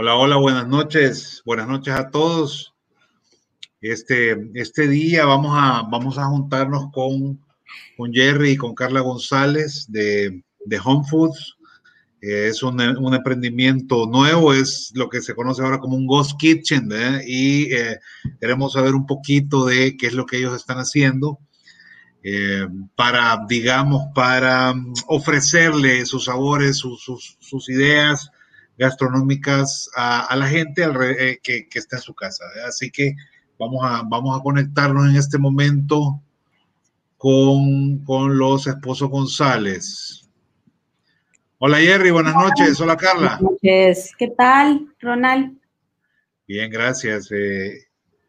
Hola, hola, buenas noches. Buenas noches a todos. Este, este día vamos a, vamos a juntarnos con, con Jerry y con Carla González de, de Home Foods. Eh, es un, un, emprendimiento nuevo, es lo que se conoce ahora como un Ghost Kitchen, ¿verdad? y eh, queremos saber un poquito de qué es lo que ellos están haciendo eh, para, digamos, para mm, ofrecerle sus sabores, sus, sus ideas gastronómicas a, a la gente eh, que, que, está en su casa. Así que vamos a, vamos a conectarnos en este momento con, con los esposos González. Hola Jerry, buenas noches. Hola Carla. Buenas noches. ¿Qué tal, Ronald? Bien, gracias. Eh,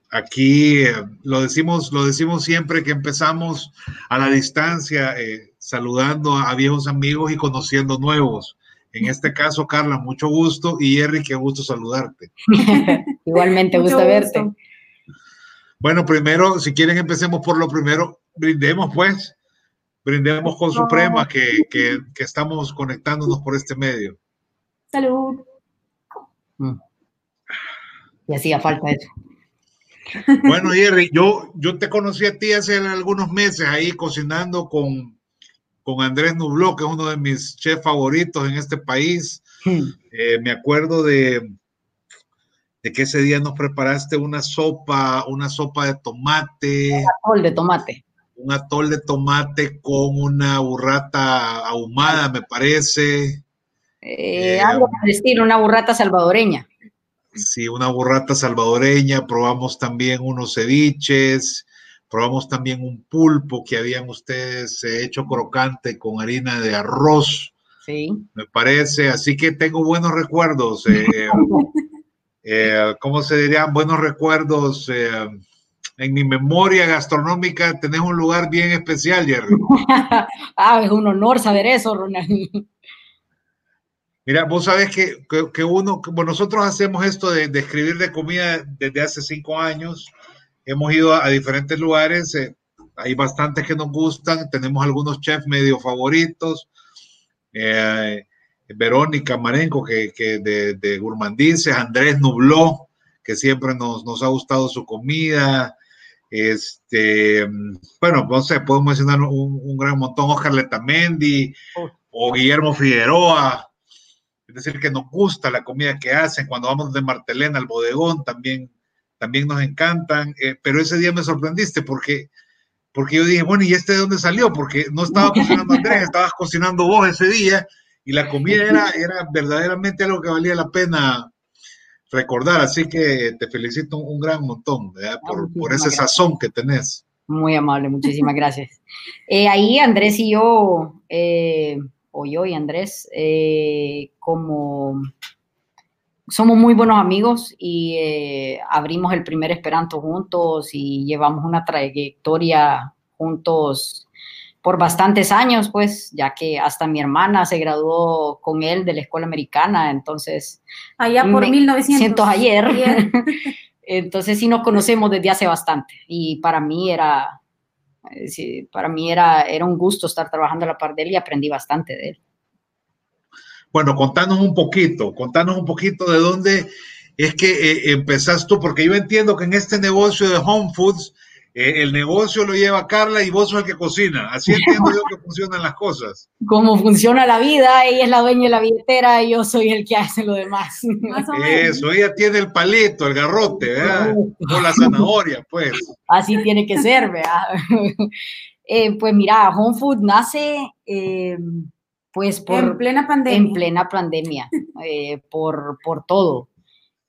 aquí eh, lo decimos, lo decimos siempre que empezamos a la distancia, eh, saludando a viejos amigos y conociendo nuevos. En este caso, Carla, mucho gusto y Jerry, qué gusto saludarte. Igualmente, gusto, gusto verte. Bueno, primero, si quieren, empecemos por lo primero. Brindemos, pues. Brindemos con Suprema, que, que, que estamos conectándonos por este medio. Salud. Mm. Y hacía falta eso. Bueno, Jerry, yo, yo te conocí a ti hace algunos meses ahí cocinando con, con Andrés Nubló, que es uno de mis chefs favoritos en este país. Hmm. Eh, me acuerdo de, de que ese día nos preparaste una sopa, una sopa de tomate. Un atol de tomate. Un atol de tomate con una burrata ahumada, me parece. Eh, eh, algo por estilo, una burrata salvadoreña. Sí, una burrata salvadoreña. Probamos también unos ceviches. Probamos también un pulpo que habían ustedes eh, hecho crocante con harina de arroz. Sí. Me parece. Así que tengo buenos recuerdos. Eh, eh, ¿Cómo se dirían? Buenos recuerdos. Eh, en mi memoria gastronómica tenés un lugar bien especial, Jerry. ah, es un honor saber eso, Ronald. Mira, vos sabés que, que, que uno, bueno, nosotros hacemos esto de, de, escribir de comida desde hace cinco años hemos ido a, a diferentes lugares, eh, hay bastantes que nos gustan, tenemos algunos chefs medio favoritos, eh, Verónica Marenco, que, de, de, Andrés Nubló, que siempre nos, ha gustado su comida, este, bueno, no sé, puedo mencionar un, un gran montón, Oscar Letamendi oh. o Guillermo Figueroa, es decir, que nos gusta la comida que hacen, cuando vamos de Martelena al bodegón, también también nos encantan, eh, pero ese día me sorprendiste porque, porque yo dije, bueno, ¿y este de dónde salió? Porque no estaba cocinando Andrés, estabas cocinando vos ese día y la comida era, era verdaderamente algo que valía la pena recordar, así que te felicito un, gran montón ¿verdad? por, por ese gracias. sazón que tenés. Muy amable, muchísimas gracias. Eh, ahí Andrés y yo, eh, o yo y Andrés, eh, como somos muy buenos amigos y eh, abrimos el primer Esperanto juntos y llevamos una trayectoria juntos por bastantes años, pues, ya que hasta mi hermana se graduó con él de la escuela americana, entonces... Allá por 1900. ayer. ayer. entonces sí nos conocemos desde hace bastante y para mí era, eh, sí, para mí era, era un gusto estar trabajando a la par de él y aprendí bastante de él. Bueno, contanos un poquito, contanos un poquito de dónde es que eh, empezás tú, porque yo entiendo que en este negocio de Home Foods, eh, el negocio lo lleva Carla y vos sos el que cocina. Así entiendo yo que funcionan las cosas. Cómo funciona la vida, ella es la dueña de la billetera y yo soy el que hace lo demás. Eso, ella tiene el palito, el garrote, ¿verdad? O la zanahoria, pues. Así tiene que ser, ¿verdad? eh, pues mira, Home Food nace... Eh, pues por, en plena pandemia. En plena pandemia, eh, por, por, todo,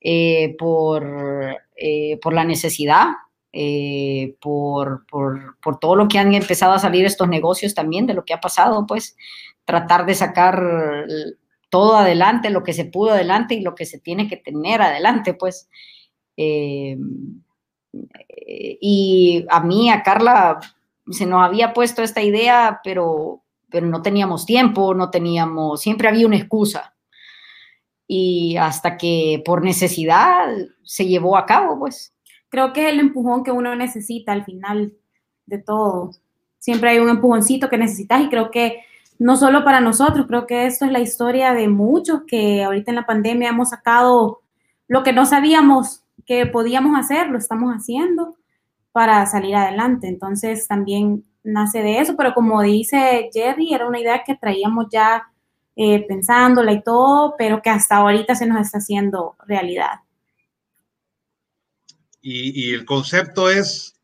eh, por, eh, por, la necesidad, eh, por, por, todo lo que han empezado a salir estos negocios también, de lo que ha pasado, pues tratar de sacar todo adelante, lo que se pudo adelante y lo que se tiene que tener adelante, pues. y a mí, a Carla, se nos había puesto esta idea, pero pero no teníamos tiempo, no teníamos, siempre había una excusa. Y hasta que por necesidad se llevó a cabo, pues. Creo que es el empujón que uno necesita al final de todo. Siempre hay un empujoncito que necesitas y creo que no solo para nosotros, creo que esto es la historia de muchos que ahorita en la pandemia hemos sacado lo que no sabíamos que podíamos hacer, lo estamos haciendo para salir adelante. Entonces también nace de eso, pero como dice Jerry, era una idea que traíamos ya eh, pensándola y todo, pero que hasta ahorita se nos está haciendo realidad. Y, el concepto es,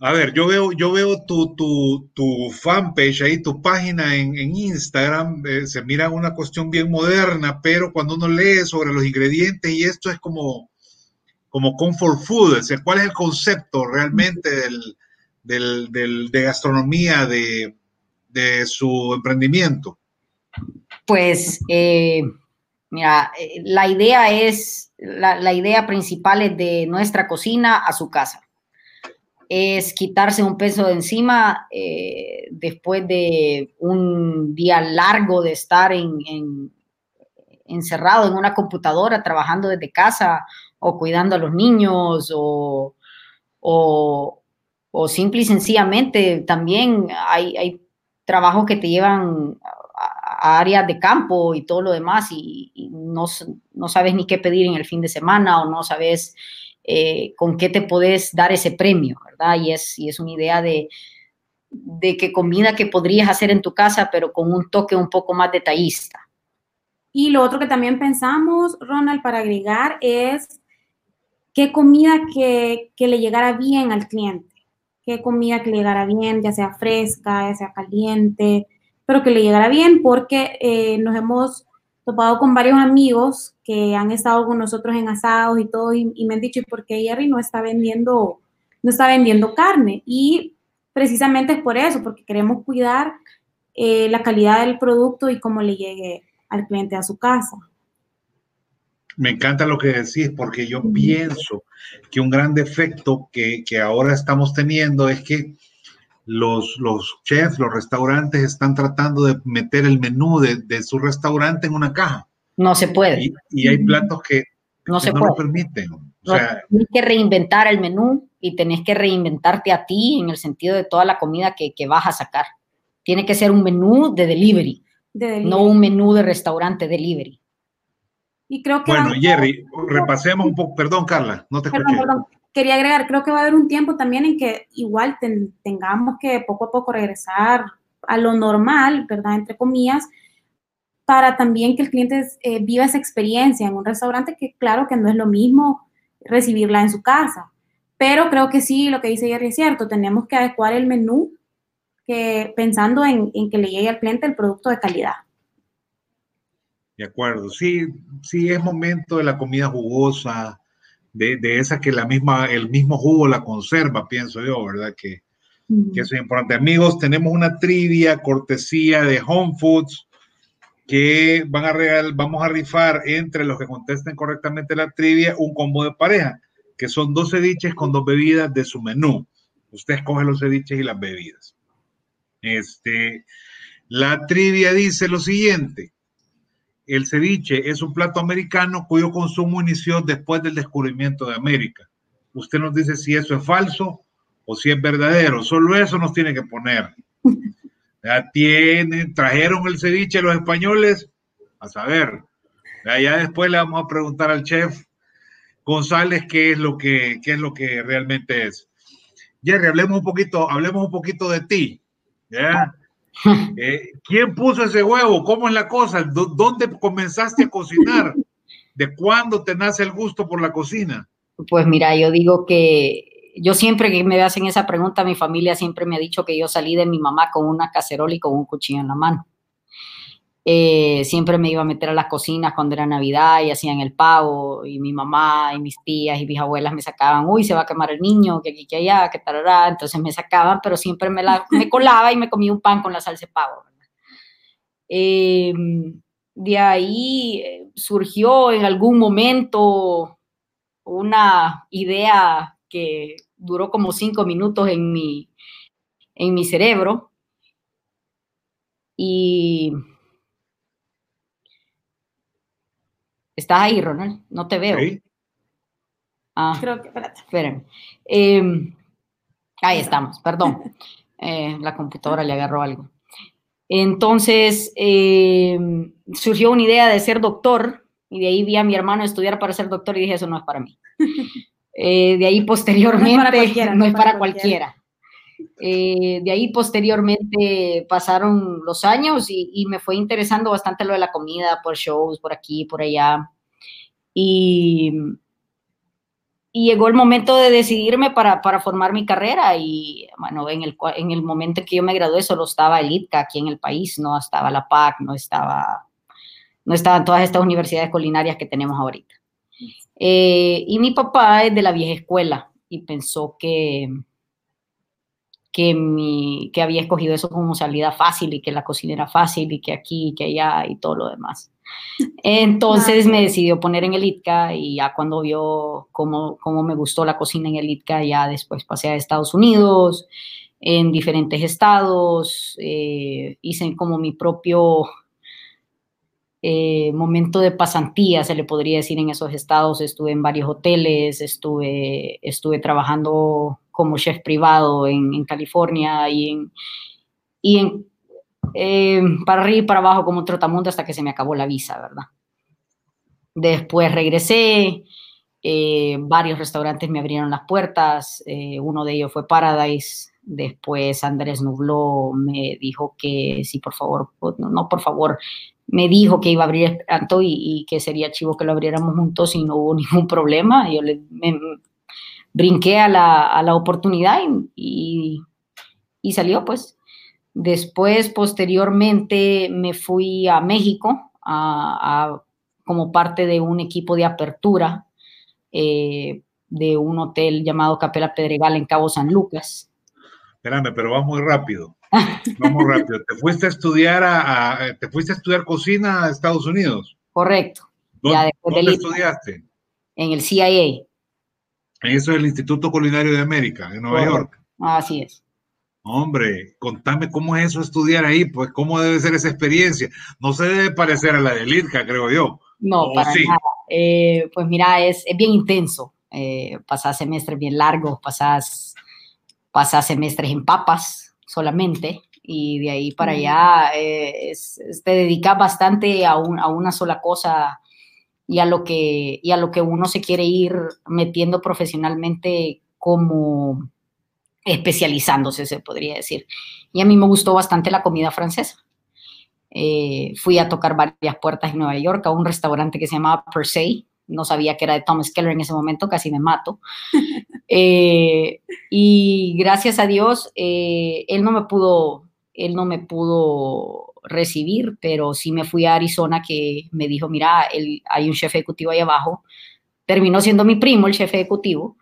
a ver, yo veo, yo veo tu, tu, tu fanpage ahí, tu página en, Instagram, eh, se mira una cuestión bien moderna, pero cuando uno lee sobre los ingredientes y esto es como, como comfort food, ¿cuál es el concepto realmente del, de gastronomía de, su emprendimiento? Pues, eh, mira, eh, la idea es, la, idea principal es de nuestra cocina a su casa. Es quitarse un peso de encima eh, después de un día largo de estar encerrado en una computadora, trabajando desde casa o cuidando a los niños o, o, simple y sencillamente también hay, hay trabajos que te llevan a, áreas de campo y todo lo demás y, no, no, sabes ni qué pedir en el fin de semana o no sabes eh, con qué te puedes dar ese premio, ¿verdad? Y es, y es una idea de, de que comida que podrías hacer en tu casa, pero con un toque un poco más detallista. Y lo otro que también pensamos, Ronald, para agregar es qué comida que, le llegara bien al cliente, qué comida que le llegara bien, ya sea fresca, ya sea caliente, pero que le llegara bien porque eh, nos hemos topado con varios amigos que han estado con nosotros en asados y todo y, me han dicho, ¿y por qué Jerry no está vendiendo, no está vendiendo carne? Y precisamente es por eso, porque queremos cuidar eh, la calidad del producto y cómo le llegue al cliente a su casa. Me encanta lo que decís porque yo pienso que un gran defecto que, ahora estamos teniendo es que los, los chefs, los restaurantes están tratando de meter el menú de, su restaurante en una caja. No se puede. Y, hay platos que no, se lo permiten. O tienes que reinventar el menú y tenés que reinventarte a ti en el sentido de toda la comida que, vas a sacar. Tiene que ser un menú de delivery, de delivery. no un menú de restaurante delivery. Y creo que bueno, Jerry, repasemos un poco. Perdón, Carla, no te escuché. Quería agregar, creo que va a haber un tiempo también en que igual tengamos que poco a poco regresar a lo normal, ¿verdad? Entre comillas, para también que el cliente eh, viva esa experiencia en un restaurante que claro que no es lo mismo recibirla en su casa. Pero creo que sí, lo que dice Jerry es cierto, tenemos que adecuar el menú que, pensando en que le llegue al cliente el producto de calidad. De acuerdo, sí, sí es momento de la comida jugosa, de, esa que la misma, el mismo jugo la conserva, pienso yo, ¿verdad? Que, eso es importante. Amigos, tenemos una trivia cortesía de Home Foods que van a regal, vamos a rifar entre los que contesten correctamente la trivia un combo de pareja, que son dos ceviches con dos bebidas de su menú. Usted escoge los ceviches y las bebidas. Este, la trivia dice lo siguiente el ceviche es un plato americano cuyo consumo inició después del descubrimiento de América. Usted nos dice si eso es falso o si es verdadero. Solo eso nos tiene que poner. Ya tienen, trajeron el ceviche los españoles, a saber. Ya después le vamos a preguntar al chef González qué es lo que, qué es lo que realmente es. Jerry, hablemos un poquito, hablemos un poquito de ti. ¿ya? Eh, ¿Quién puso ese huevo? ¿Cómo es la cosa? ¿Dónde comenzaste a cocinar? ¿De cuándo te nace el gusto por la cocina? Pues mira, yo digo que yo siempre que me hacen esa pregunta, mi familia siempre me ha dicho que yo salí de mi mamá con una cacerola y con un cuchillo en la mano. Eh, siempre me iba a meter a las cocinas cuando era Navidad y hacían el pavo y mi mamá y mis tías y mis abuelas me sacaban, uy, se va a quemar el niño, que aquí, que allá, que tarará, entonces me sacaban, pero siempre me, la, me colaba y me comía un pan con la salsa de pavo. Em, de ahí eh, surgió en algún momento una idea que duró como cinco minutos en mi, en mi cerebro y ¿Estás ahí, Ronald? No te veo. Sí. Ah, Creo que, espérate. Espérenme. Em, ahí estamos, perdón. Eh, la computadora le agarró algo. Entonces, em, surgió una idea de ser doctor Y de ahí vi a mi hermano estudiar para ser doctor y dije, eso no es para mí. Eh, de ahí posteriormente, no es para cualquiera. No es para cualquiera. Eh, de ahí posteriormente pasaron los años y, me fue interesando bastante lo de la comida, por shows, por aquí, por allá. Y, y llegó el momento de decidirme para, para, formar mi carrera y bueno, en el, en el momento en que yo me gradué solo estaba el ITCA aquí en el país, no estaba la PAC, no estaba no estaban todas estas universidades culinarias que tenemos ahorita. Eh, y mi papá es de la vieja escuela y pensó que, que, mi, que había escogido eso como salida fácil y que la cocina era fácil y que aquí y que allá y todo lo demás. Entonces me decidió poner en el ITCA y ya cuando vio cómo, cómo me gustó la cocina en el ITCA, ya después pasé a Estados Unidos, en diferentes estados, eh, hice como mi propio eh, momento de pasantía, se le podría decir, en esos estados. Estuve en varios hoteles, estuve, estuve trabajando como chef privado en, California y en, y en eh, para arriba y para abajo como trotamundo hasta que se me acabó la visa, ¿verdad? Después regresé, eh, varios restaurantes me abrieron las puertas, uno de ellos fue Paradise, después Andrés Nubló me dijo que sí, por favor, no, no por favor, me dijo que iba a abrir Anto y, que sería chivo que lo abriéramos juntos y no hubo ningún problema. Yo le brinqué a la, oportunidad y, salió pues. Después, posteriormente, me fui a México como parte de un equipo de apertura eh, de un hotel llamado Capela Pedregal en Cabo San Lucas. Espérame, pero va muy rápido. Vamos rápido. ¿Te fuiste a estudiar a, te fuiste a estudiar cocina a Estados Unidos? Correcto. ¿Dónde, estudiaste? En el CIA. Eso es el Instituto Culinario de América, en Nueva York. Así es. Hombre, contame cómo es eso estudiar ahí, pues cómo debe ser esa experiencia. No se debe parecer a la de Lirka, creo yo. No, para nada. Eh, pues mira, es, bien intenso. Eh, pasás semestres bien largos, pasás, pasás semestres en papas, solamente y de ahí para allá eh, te dedicas bastante a, a, una sola cosa y a, lo que, y a lo que uno se quiere ir metiendo profesionalmente como especializándose, se podría decir. Y a mí me gustó bastante la comida francesa. Eh, fui a tocar varias puertas en Nueva York a un restaurante que se llamaba Per Se, no sabía que era de Thomas Keller en ese momento, casi me mato. Eh, y gracias a Dios, eh, él no me pudo, él no me pudo recibir, pero sí me fui a Arizona que me dijo, mira, hay un jefe ejecutivo ahí abajo. Terminó siendo mi primo el jefe ejecutivo.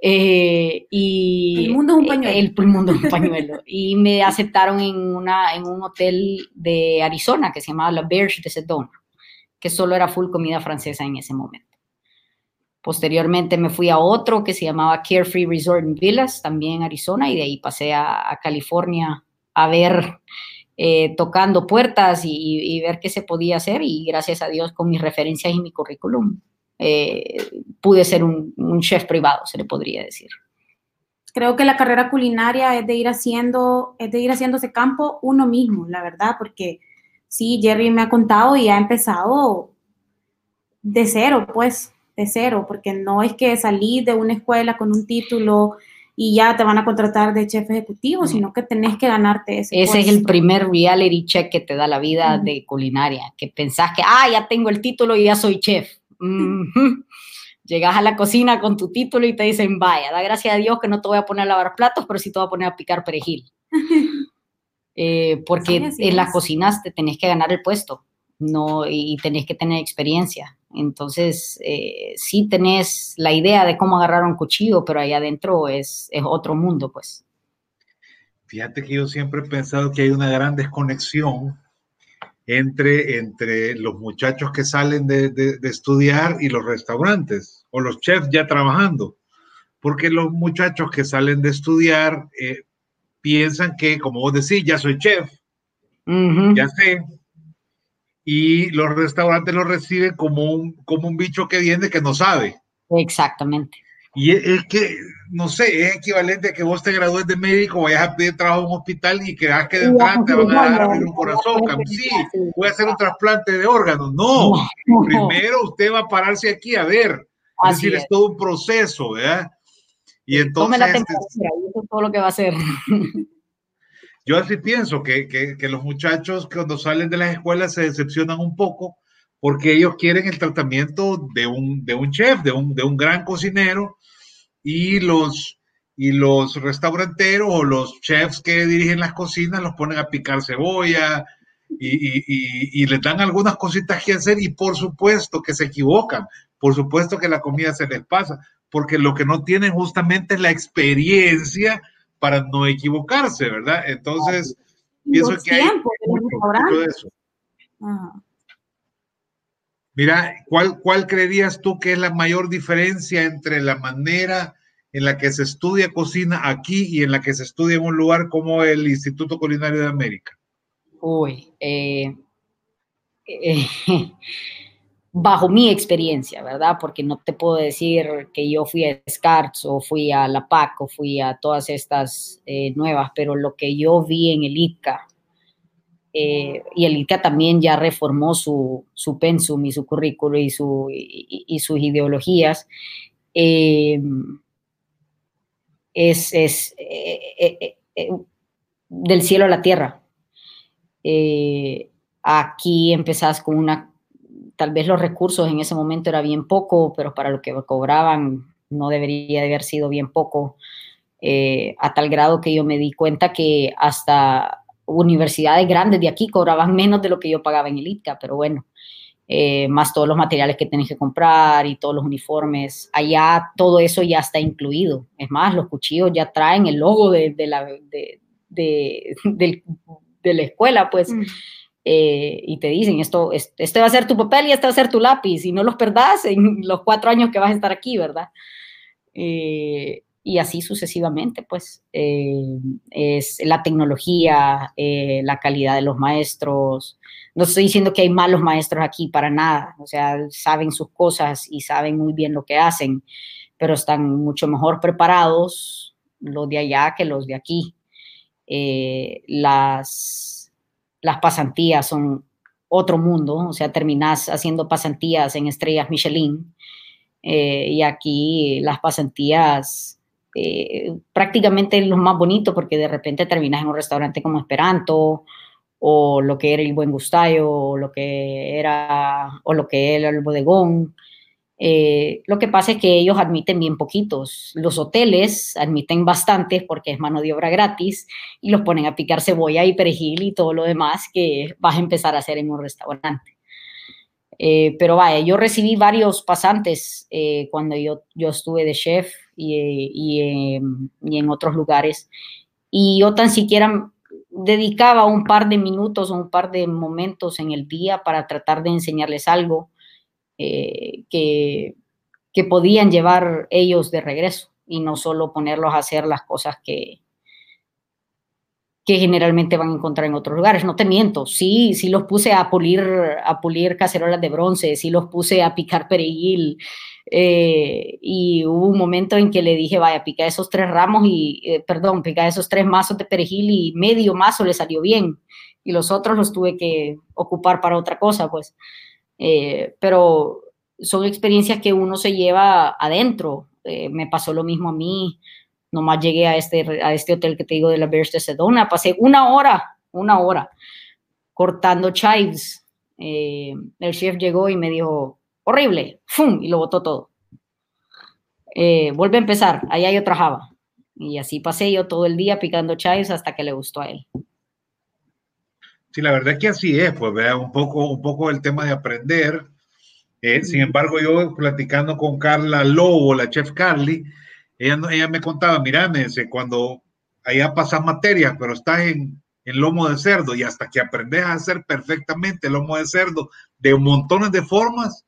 Eh, y el mundo es un pañuelo. El, mundo es un pañuelo. y me aceptaron en, una, en un hotel de Arizona que se llamaba La Berge de Sedona que solo era full comida francesa en ese momento. Posteriormente me fui a otro que se llamaba Carefree Resort in Villas, también en Arizona, y de ahí pasé a, California a ver, eh, tocando puertas y, ver qué se podía hacer. Y gracias a Dios, con mis referencias y mi currículum, eh, pude ser un, un, chef privado, se le podría decir. Creo que la carrera culinaria es de ir haciendo, es de ir haciendo ese campo uno mismo, la verdad, porque sí, Jerry me ha contado y ha empezado de cero, pues, de cero, porque no es que salís de una escuela con un título y ya te van a contratar de chef ejecutivo, sino que tenés que ganarte ese. Ese es el primer reality check que te da la vida de culinaria, que pensás que, ah, ya tengo el título y ya soy chef. Llegas a la cocina con tu título y te dicen, vaya, da gracias a Dios que no te voy a poner a lavar platos, pero sí te voy a poner a picar perejil. Eh, porque en las cocinas te tenés que ganar el puesto no, y tenés que tener experiencia. Entonces, eh, sí tenés la idea de cómo agarrar un cuchillo, pero ahí adentro es, es otro mundo, pues. Fíjate que yo siempre he pensado que hay una gran desconexión entre, entre los muchachos que salen de, de, estudiar y los restaurantes o los chefs ya trabajando. Porque los muchachos que salen de estudiar eh, piensan que, como vos decís, ya soy chef, ya sé. Y los restaurantes lo reciben como un, como un bicho que viene que no sabe. Exactamente. Y es, que, no sé, es equivalente a que vos te gradúes de médico, vayas a pedir trabajo en un hospital y creas que de entrada te van a dar un corazón. Sí, voy a hacer un trasplante de órganos. No, primero usted va a pararse aquí a ver. Es decir, es. todo un proceso, ¿verdad? Y entonces... la este temperatura, eso es todo lo que va a hacer. Yo así pienso que, que, que, los muchachos cuando salen de las escuelas se decepcionan un poco porque ellos quieren el tratamiento de un, de un chef, de un, de un gran cocinero, y los, y los restauranteros o los chefs que dirigen las cocinas los ponen a picar cebolla y, y, y, les dan algunas cositas que hacer y por supuesto que se equivocan, por supuesto que la comida se les pasa, porque lo que no tienen justamente es la experiencia para no equivocarse, ¿verdad? Entonces, pienso que hay mucho, de eso. Mira, ¿cuál, ¿cuál creerías tú que es la mayor diferencia entre la manera en la que se estudia cocina aquí y en la que se estudia en un lugar como el Instituto Culinario de América? Uy, eh, eh, bajo mi experiencia, ¿verdad? Porque no te puedo decir que yo fui a SCARTS o fui a la PAC o fui a todas estas eh, nuevas, pero lo que yo vi en el ICA eh, y el ICA también ya reformó su, su pensum y su currículo y, su, y, sus ideologías. Eh, es, es del cielo a la tierra. aquí empezás con una, tal vez los recursos en ese momento era bien poco, pero para lo que cobraban no debería de haber sido bien poco, a tal grado que yo me di cuenta que hasta universidades grandes de aquí cobraban menos de lo que yo pagaba en el ITCA, pero bueno, eh, más todos los materiales que tenés que comprar y todos los uniformes, allá todo eso ya está incluido. Es más, los cuchillos ya traen el logo de, la, de, de, la escuela, pues. Mm. Eh, y te dicen, esto, este va a ser tu papel y este va a ser tu lápiz, y no los perdás en los cuatro años que vas a estar aquí, ¿verdad? Eh, y así sucesivamente, pues eh, es la tecnología, eh, la calidad de los maestros. No estoy diciendo que hay malos maestros aquí para nada, o sea, saben sus cosas y saben muy bien lo que hacen, pero están mucho mejor preparados los de allá que los de aquí. Eh, las, las pasantías son otro mundo, o sea, terminas haciendo pasantías en estrellas Michelin. y aquí las pasantías eh, prácticamente lo más bonito porque de repente terminas en un restaurante como Esperanto o lo que era el Buen Gustayo o lo que era o lo que era el bodegón. Eh, lo que pasa es que ellos admiten bien poquitos. Los hoteles admiten bastantes porque es mano de obra gratis y los ponen a picar cebolla y perejil y todo lo demás que vas a empezar a hacer en un restaurante. Eh, pero vaya, yo recibí varios pasantes cuando yo, yo estuve de chef y, en otros lugares. Y yo tan siquiera dedicaba un par de minutos o un par de momentos en el día para tratar de enseñarles algo eh, que, que podían llevar ellos de regreso y no solo ponerlos a hacer las cosas que, que generalmente van a encontrar en otros lugares. No te miento, sí, sí los puse a pulir, a pulir cacerolas de bronce, sí los puse a picar perejil, eh, y hubo un momento en que le dije, vaya, pica esos tres ramos y, eh, perdón, pica esos tres mazos de perejil y medio mazo le salió bien. Y los otros los tuve que ocupar para otra cosa, pues. Eh, pero son experiencias que uno se lleva adentro. me pasó lo mismo a mí. Nomás llegué a este, a este hotel que te digo de la Bears de Sedona. Pasé una hora, una hora, cortando chives. el chef llegó y me dijo, horrible, ¡fum! Y lo botó todo. Eh, vuelve a empezar, allá yo trabajaba. Y así pasé yo todo el día picando chayos hasta que le gustó a él. Sí, la verdad es que así es, pues vea un poco, un poco el tema de aprender. Eh, sin embargo, yo platicando con Carla Lobo, la chef Carly, ella, ella me contaba, mira, me dice, cuando allá pasas materias, pero estás en, en lomo de cerdo y hasta que aprendes a hacer perfectamente el lomo de cerdo de montones de formas,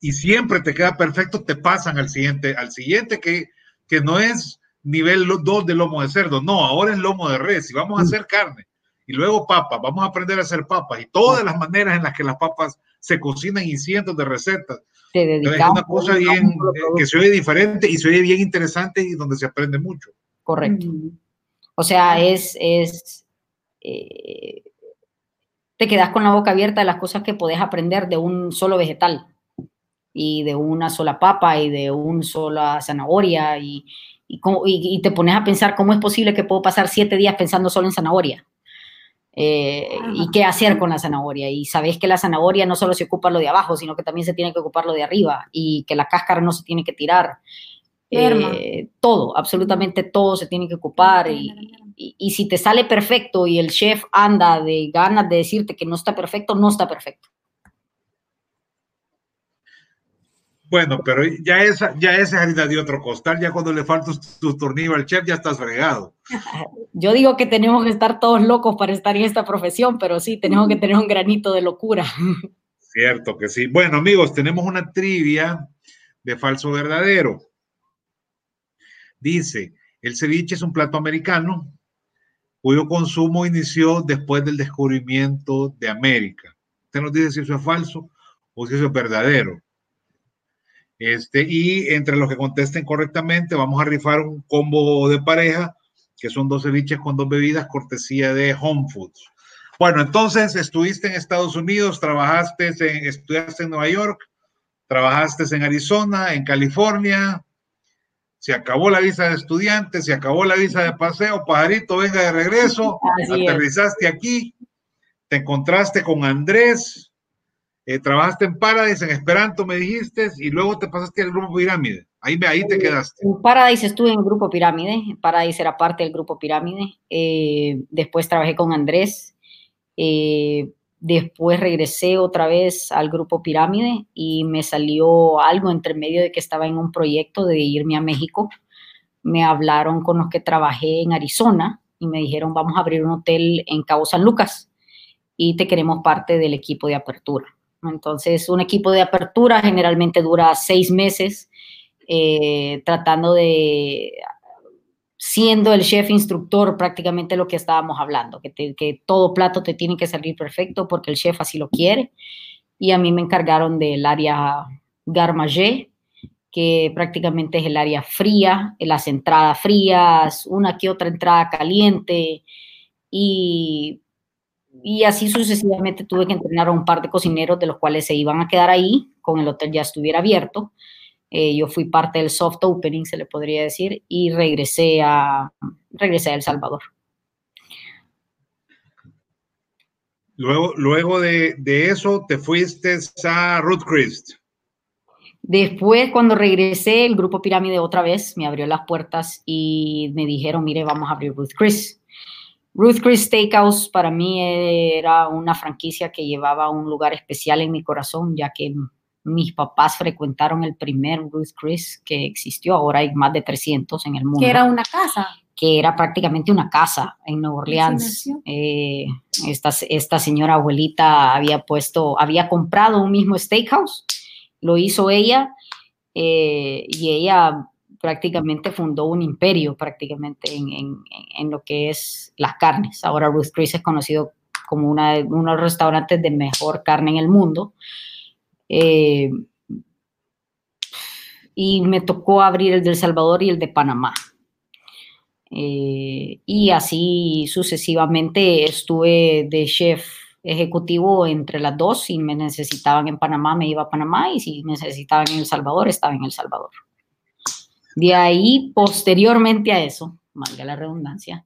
y siempre te queda perfecto, te pasan al siguiente, al siguiente que, que no es nivel 2 de lomo de cerdo, no, ahora es lomo de res y vamos a hacer carne y luego papas, vamos a aprender a hacer papas y todas las maneras en las que las papas se cocinan y cientos de recetas. Es una cosa bien, que se oye diferente y se oye bien interesante y donde se aprende mucho. Correcto. O sea, es, es eh, te quedas con la boca abierta de las cosas que podés aprender de un solo vegetal y de una sola papa y de una sola zanahoria y, y, te pones a pensar cómo es posible que puedo pasar siete días pensando solo en zanahoria. Eh, y qué hacer con la zanahoria. Y sabes que la zanahoria no solo se ocupa lo de abajo, sino que también se tiene que ocupar lo de arriba y que la cáscara no se tiene que tirar. Eh, todo, absolutamente todo se tiene que ocupar. Y, y, si te sale perfecto y el chef anda de ganas de decirte que no está perfecto, no está perfecto. Bueno, pero ya esa, ya esa harina de otro costal, ya cuando le falta tu tornillo al chef, ya estás fregado. Yo digo que tenemos que estar todos locos para estar en esta profesión, pero sí, tenemos que tener un granito de locura. Cierto que sí. Bueno, amigos, tenemos una trivia de falso verdadero. Dice, el ceviche es un plato americano cuyo consumo inició después del descubrimiento de América. Usted nos dice si eso es falso o si eso es verdadero. Este, y entre los que contesten correctamente, vamos a rifar un combo de pareja, que son dos ceviches con dos bebidas, cortesía de Home Foods. Bueno, entonces estuviste en Estados Unidos, trabajaste en, estudiaste en Nueva York, trabajaste en Arizona, en California, se acabó la visa de estudiante, se acabó la visa de paseo, pajarito, venga de regreso, aterrizaste aquí, te encontraste con Andrés, eh, trabajaste en Paradise, en Esperanto, me dijiste, y luego te pasaste al grupo Pirámide. Ahí, ahí te quedaste. En Paradise estuve en el grupo Pirámide, Paradise era parte del grupo Pirámide. Eh, después trabajé con Andrés. Eh, Después regresé otra vez al grupo Pirámide y me salió algo entre medio de que estaba en un proyecto de irme a México. Me hablaron con los que trabajé en Arizona y me dijeron, vamos a abrir un hotel en Cabo San Lucas y te queremos parte del equipo de apertura. Entonces, un equipo de apertura generalmente dura seis meses eh, tratando de siendo el chef instructor prácticamente lo que estábamos hablando, que, todo plato te tiene que salir perfecto porque el chef así lo quiere. Y a mí me encargaron del área garmagé, que prácticamente es el área fría, las entradas frías, una que otra entrada caliente y, y así sucesivamente tuve que entrenar a un par de cocineros de los cuales se iban a quedar ahí con el hotel ya estuviera abierto eh, yo fui parte del soft opening, se le podría decir, y regresé a, regresé a El Salvador. Luego, luego de, de eso, te fuiste a Ruth Chris. Después, cuando regresé, el grupo Pirámide otra vez me abrió las puertas y me dijeron, mire, vamos a abrir Ruth Chris. Ruth Chris Steakhouse para mí era una franquicia que llevaba un lugar especial en mi corazón, ya que mis papás frecuentaron el primer Ruth Chris que existió, ahora hay más de 300 en el mundo. Que era una casa. Que era prácticamente una casa en Nueva Orleans. Eh, esta, esta señora abuelita había puesto, había comprado un mismo steakhouse, lo hizo ella eh, y ella prácticamente fundó un imperio prácticamente en, en, lo que es las carnes. Ahora Ruth Chris es conocido como uno de los restaurantes de mejor carne en el mundo. Eh, y me tocó abrir el de El Salvador y el de Panamá. Eh, y así sucesivamente estuve de chef ejecutivo entre las dos. Si me necesitaban en Panamá, me iba a Panamá y si necesitaban en El Salvador, estaba en El Salvador. De ahí, posteriormente a eso, valga la redundancia,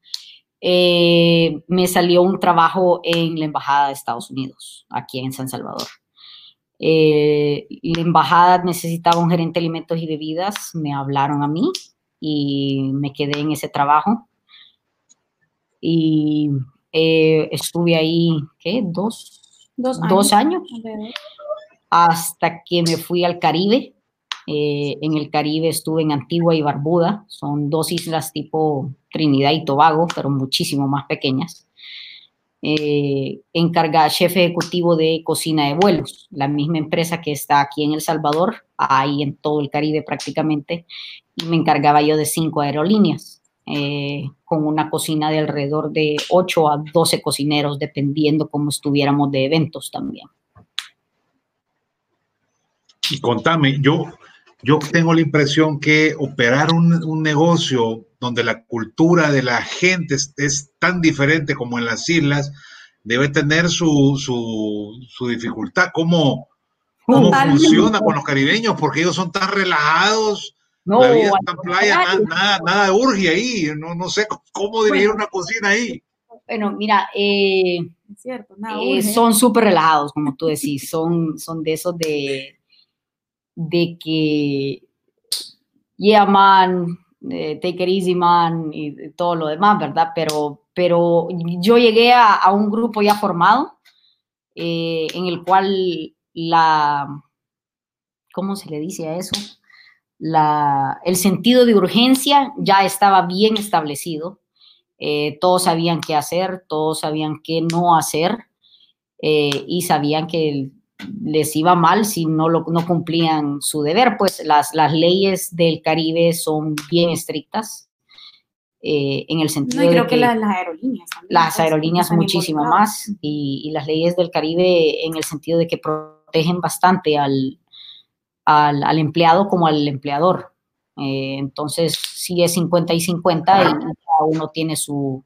eh, me salió un trabajo en la Embajada de Estados Unidos, aquí en San Salvador. Eh, la embajada necesitaba un gerente de alimentos y bebidas, me hablaron a mí y me quedé en ese trabajo. Y eh, estuve ahí, ¿qué? Dos, dos años. Hasta que me fui al Caribe. Eh, en el Caribe estuve en Antigua y Barbuda. Son dos islas tipo Trinidad y Tobago, pero muchísimo más pequeñas eh, encargada, jefe ejecutivo de cocina de vuelos, la misma empresa que está aquí en El Salvador, ahí en todo el Caribe prácticamente, y me encargaba yo de cinco aerolíneas, eh, con una cocina de alrededor de 8 a 12 cocineros, dependiendo cómo estuviéramos de eventos también. Y contame, yo, yo tengo la impresión que operar un, un negocio donde la cultura de la gente es, es, tan diferente como en las islas, debe tener su, su, su dificultad. ¿Cómo, cómo funciona con los caribeños? Porque ellos son tan relajados. No, la vida está en playa, nada, nada, nada, urge ahí. No, no sé cómo dirigir bueno, una cocina ahí. Bueno, mira, eh, es cierto, eh, son súper relajados, como tú decís. Son, son de esos de, de que, yeah, man, eh, take it easy, man, y todo lo demás, ¿verdad? Pero, pero yo llegué a, un grupo ya formado eh, en el cual la, ¿cómo se le dice a eso? La, el sentido de urgencia ya estaba bien establecido. Eh, todos sabían qué hacer, todos sabían qué no hacer y sabían que les iba mal si no, lo, no cumplían su deber. Pues las, las leyes del Caribe son bien estrictas. Eh, en el sentido no, creo de que, que la, las aerolíneas también, las aerolíneas muchísimo más y, y, las leyes del Caribe en el sentido de que protegen bastante al, al, al empleado como al empleador eh, entonces sí es 50 y 50 y, y, cada uno tiene su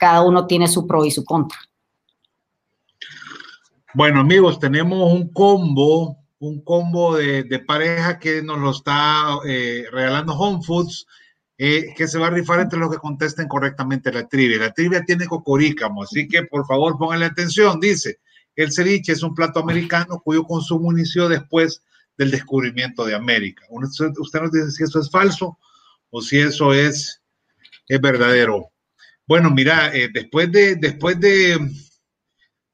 cada uno tiene su pro y su contra bueno amigos tenemos un combo un combo de, pareja que nos lo está eh, regalando Home Foods eh, que se va a rifar entre los que contesten correctamente la trivia. La trivia tiene cocorícamo, así que por favor pónganle atención. Dice, el ceviche es un plato americano cuyo consumo inició después del descubrimiento de América. Usted, usted nos dice si eso es falso o si eso es, es verdadero. Bueno, mira, eh, después de, después de,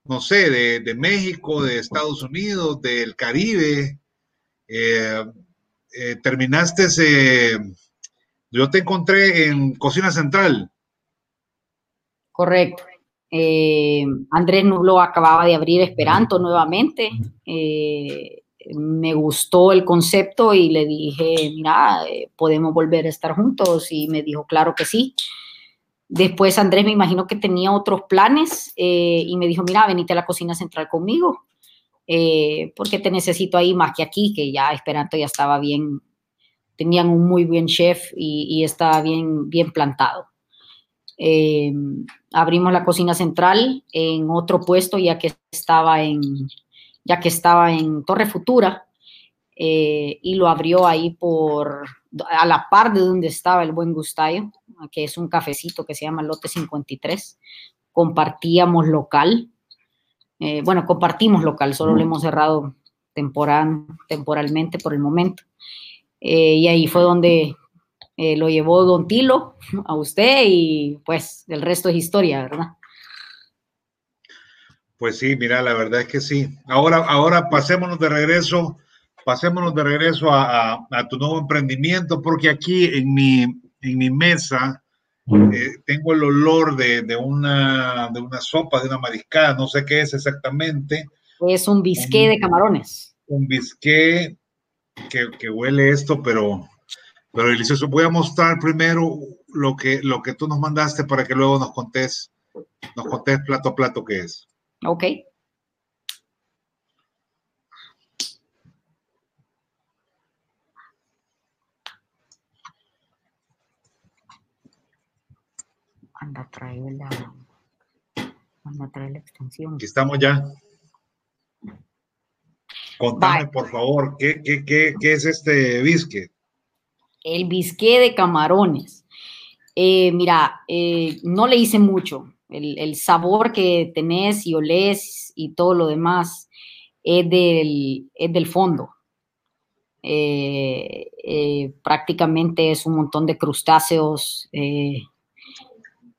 no sé, de, México, de Estados Unidos, del Caribe, eh, eh, terminaste ese yo te encontré en Cocina Central. Correcto. Eh, Andrés Nublo acababa de abrir Esperanto nuevamente. Eh, me gustó el concepto y le dije, mira, podemos volver a estar juntos. Y me dijo, claro que sí. Después Andrés me imagino que tenía otros planes eh, y me dijo, mira, venite a la cocina central conmigo, eh, porque te necesito ahí más que aquí, que ya Esperanto ya estaba bien, tenían un muy buen chef y, estaba bien, bien plantado. Eh, abrimos la cocina central en otro puesto ya que estaba en, ya que estaba en Torre Futura y lo abrió ahí por a la par de donde estaba el buen Gustayo, que es un cafecito que se llama Lote 53. Compartíamos local. Eh, bueno, compartimos local, solo lo hemos cerrado temporal, temporalmente por el momento. Eh, y ahí fue donde eh, lo llevó Don Tilo a usted y pues el resto es historia, ¿verdad? Pues sí, mira, la verdad es que sí. Ahora, ahora pasémonos de regreso, pasémonos de regreso a, a, a tu nuevo emprendimiento, porque aquí en mi, en mi mesa eh, tengo el olor de, de, una, de una sopa, de una mariscada, no sé qué es exactamente. Es un bisqué un, de camarones. Un bisqué que, que, huele esto, pero, pero delicioso. Voy a mostrar primero lo que, lo que tú nos mandaste para que luego nos contés, nos contés plato a plato qué es. Ok. Anda a traer la, anda a traer la extensión. Aquí estamos ya. Contame, Bye. por favor, ¿qué, qué, qué, ¿qué, es este bisque? El bisque de camarones. Eh, mira, eh, no le hice mucho. El, el, sabor que tenés y olés y todo lo demás es del, es del fondo. Eh prácticamente es un montón de crustáceos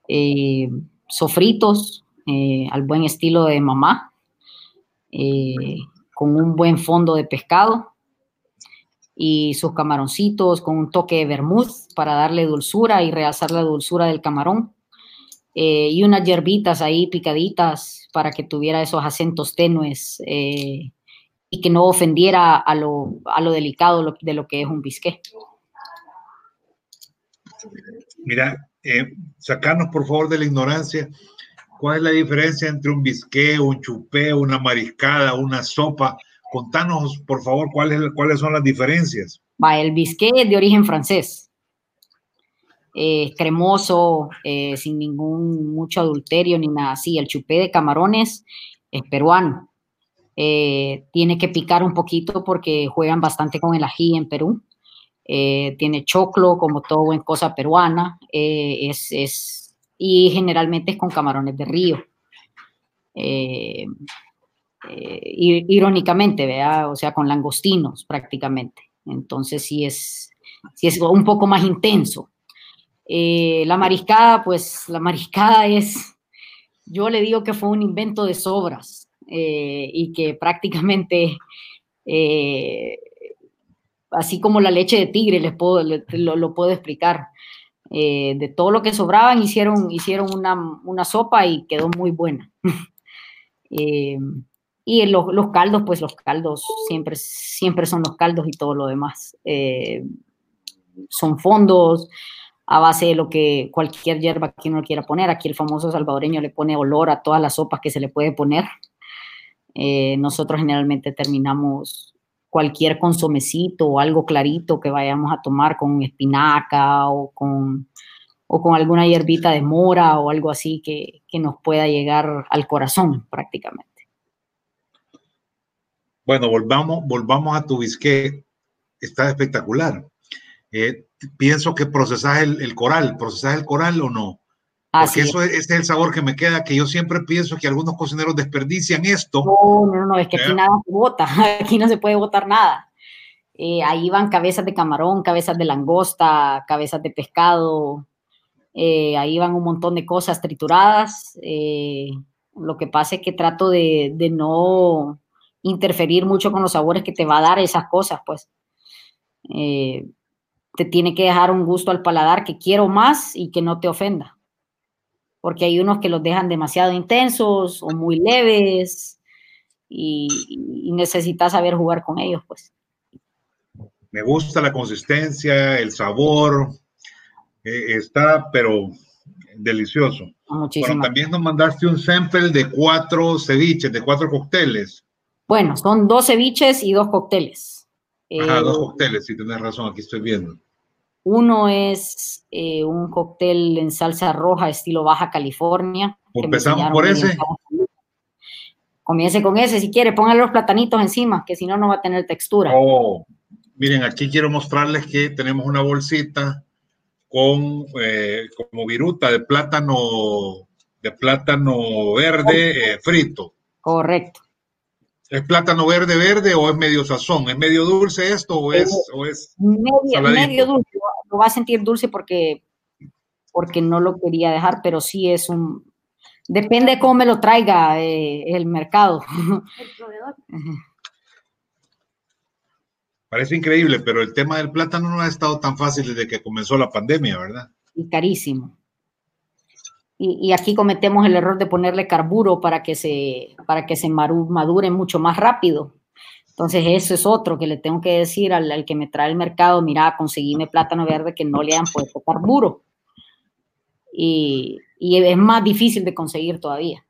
eh, sofritos al buen estilo de mamá con un buen fondo de pescado y sus camaroncitos con un toque de vermouth para darle dulzura y realzar la dulzura del camarón. Eh, y unas hierbitas ahí picaditas para que tuviera esos acentos tenues eh, y que no ofendiera a lo, a lo delicado de lo que es un bisqué. Mira, eh, sacarnos por favor de la ignorancia. ¿Cuál es la diferencia entre un bisqué, un chupé, una mariscada, una sopa? contanos, por favor, cuáles, cuáles son las diferencias. Va, el bisqué es de origen francés. Eh, cremoso, eh, sin ningún mucho adulterio ni nada así. El chupé de camarones es peruano. Eh, tiene que picar un poquito porque juegan bastante con el ají en Perú. Tiene choclo, como todo buen cosa peruana. es, es, y generalmente es con camarones de río. irónicamente, ¿vea? o sea, con langostinos prácticamente. Entonces sí es, sí es un poco más intenso. Eh, la mariscada, pues la mariscada es, yo le digo que fue un invento de sobras eh, y que prácticamente, eh, así como la leche de tigre, les puedo, lo, puedo explicar. de todo lo que sobraban, hicieron, hicieron una, sopa y quedó muy buena. y los, los, caldos, pues los caldos siempre, siempre son los caldos y todo lo demás. son fondos, a base de lo que cualquier hierba que uno quiera poner. Aquí el famoso salvadoreño le pone olor a todas las sopas que se le puede poner. Eh, nosotros generalmente terminamos cualquier consomecito o algo clarito que vayamos a tomar con espinaca o con, o con alguna hierbita de mora o algo así que, nos pueda llegar al corazón prácticamente. Bueno, volvamos, volvamos a tu bisqué. Está espectacular. Eh, pienso que procesas el, coral, procesas el coral o no. Porque eso es, es, el sabor que me queda, que yo siempre pienso que algunos cocineros desperdician esto. No, no, no, es que aquí nada se bota, aquí no se puede botar nada. Eh, ahí van cabezas de camarón, cabezas de langosta, cabezas de pescado, eh, ahí van un montón de cosas trituradas. Eh, lo que pasa es que trato de, de, no interferir mucho con los sabores que te va a dar esas cosas, pues te tiene que dejar un gusto al paladar que quiero más y que no te ofenda. Porque hay unos que los dejan demasiado intensos o muy leves y, necesitas saber jugar con ellos, pues. Me gusta la consistencia, el sabor, eh, está, pero delicioso. Bueno, también nos mandaste un sample de cuatro ceviches, de cuatro cócteles. Bueno, son dos ceviches y dos cócteles. Ajá, dos eh, cócteles, si tienes razón, aquí estoy viendo. Uno es eh, un cóctel en salsa roja estilo Baja California. Empezamos por ese. Comience con ese si quiere, póngale los platanitos encima, que si no, no va a tener textura. Oh, miren, aquí quiero mostrarles que tenemos una bolsita con eh, como viruta de plátano, de plátano verde frito. Correcto. ¿Es plátano verde verde o es medio sazón? ¿Es medio dulce esto o es, o es medio, dulce? Lo va a sentir dulce porque, porque no lo quería dejar, pero sí es un... Depende de cómo me lo traiga eh, el mercado. El proveedor. Parece increíble, pero el tema del plátano no ha estado tan fácil desde que comenzó la pandemia, ¿verdad? Y carísimo y, aquí cometemos el error de ponerle carburo para que se, para que se madure mucho más rápido. Entonces, eso es otro que le tengo que decir al, que me trae el mercado, mira, conseguíme plátano verde que no le han puesto carburo. Y, y, es más difícil de conseguir todavía.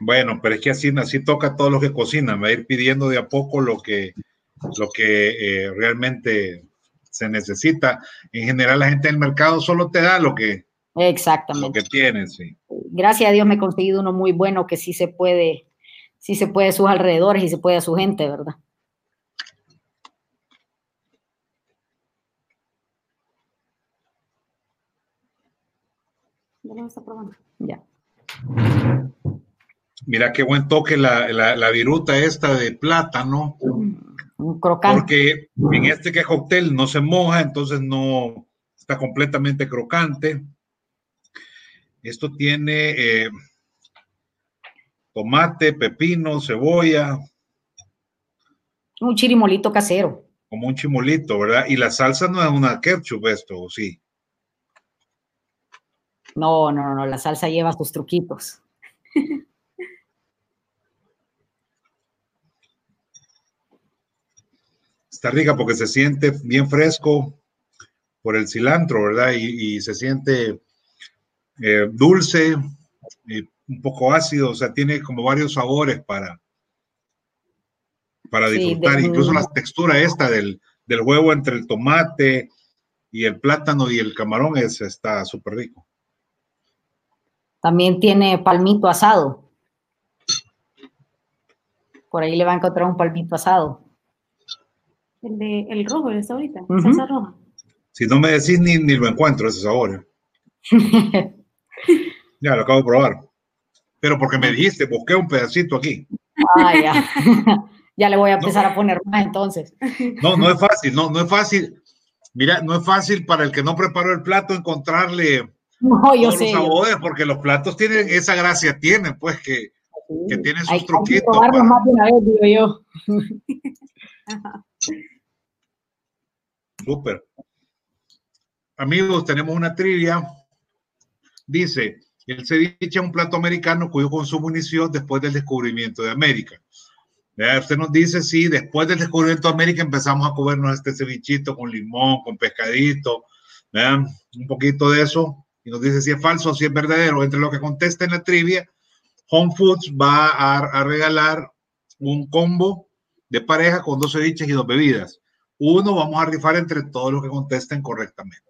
Bueno, pero es que así, así toca a todos los que cocinan, va a ir pidiendo de a poco lo que, lo que eh, realmente se necesita. En general, la gente del mercado solo te da lo que, Exactamente. Lo que tienes, sí. Gracias a Dios me he conseguido uno muy bueno que sí se puede, sí se puede a sus alrededores y se puede a su gente, ¿verdad? Ya. Mira qué buen toque la, la, viruta esta de plátano. Un crocante. Porque en este que cóctel no se moja, entonces no está completamente crocante. Esto tiene eh, tomate, pepino, cebolla. Un chirimolito casero. Como un chimolito, ¿verdad? Y la salsa no es una ketchup esto, ¿o sí? No, no, no, la salsa lleva sus truquitos. Está rica porque se siente bien fresco por el cilantro, ¿verdad? y se siente eh, dulce, un poco ácido, o sea, tiene como varios sabores para, para disfrutar, incluso la textura esta del, del huevo entre el tomate y el plátano y el camarón es, está súper rico. También tiene palmito asado. Por ahí le va a encontrar un palmito asado. El de el rojo, el está ahorita, salsa roja. Si no me decís ni, ni lo encuentro ese sabor. ya, lo acabo de probar. Pero porque me dijiste, busqué un pedacito aquí. Ah, ya. ya le voy a empezar a poner más entonces. No, no es fácil, no, no es fácil. Mira, no es fácil para el que no preparó el plato encontrarle no, yo sé, los sabores, porque los platos tienen esa gracia, tienen, pues, que, que tienen sus hay, truquitos. Hay que más de una vez, digo yo. Súper. Amigos, tenemos una trivia. Dice, el ceviche es un plato americano cuyo consumo inició después del descubrimiento de América. Usted nos dice si después del descubrimiento de América empezamos a comernos este cevichito con limón, con pescadito, un poquito de eso y nos dice si es falso o si es verdadero. Entre lo que contesta en la trivia, Home Foods va a, regalar un combo de pareja con dos ceviches y dos bebidas. Uno vamos a rifar entre todos los que contesten correctamente.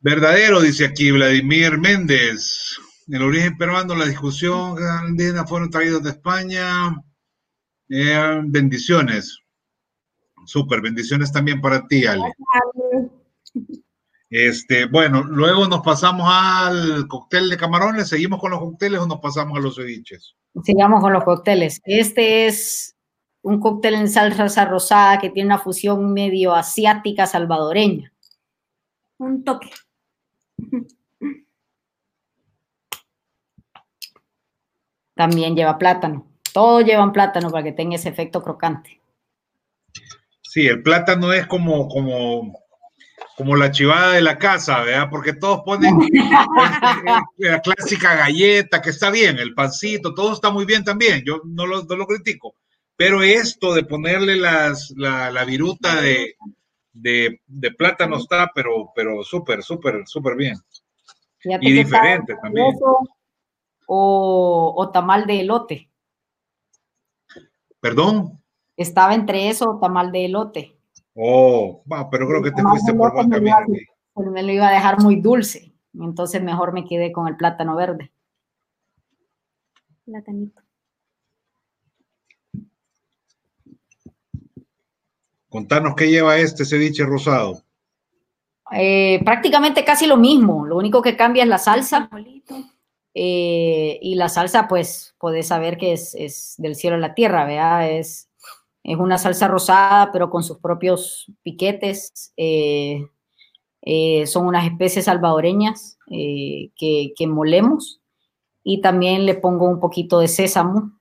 Verdadero, dice aquí Vladimir Méndez. En el origen peruano, la discusión indígena fueron traídos de España. Eh, bendiciones. Súper, bendiciones también para ti, Ale. Este, bueno, luego nos pasamos al cóctel de camarones, seguimos con los cócteles o nos pasamos a los ceviches. Sigamos con los cócteles. Este es un cóctel en salsa rosada que tiene una fusión medio asiática salvadoreña. Un toque. También lleva plátano. Todos llevan plátano para que tenga ese efecto crocante. Sí, el plátano es como, como como la chivada de la casa, ¿verdad? Porque todos ponen la clásica galleta, que está bien, el pancito, todo está muy bien también, yo no lo, no lo critico, pero esto de ponerle las, la, la viruta de, de, de, plátano está, pero, pero súper, súper, súper bien. y diferente también. O, o tamal de elote. ¿Perdón? Estaba entre eso o tamal de elote. Oh, pero creo que te fuiste por buen camino. Pues me lo iba a dejar muy dulce, entonces mejor me quedé con el plátano verde. Platanito. Contanos qué lleva este ceviche rosado. Eh, prácticamente casi lo mismo, lo único que cambia es la salsa. Eh, y la salsa, pues, podés saber que es, es, del cielo a la tierra, ¿verdad? Es es una salsa rosada, pero con sus propios piquetes. Eh, eh, son unas especies salvadoreñas eh, que, molemos. Y también le pongo un poquito de sésamo,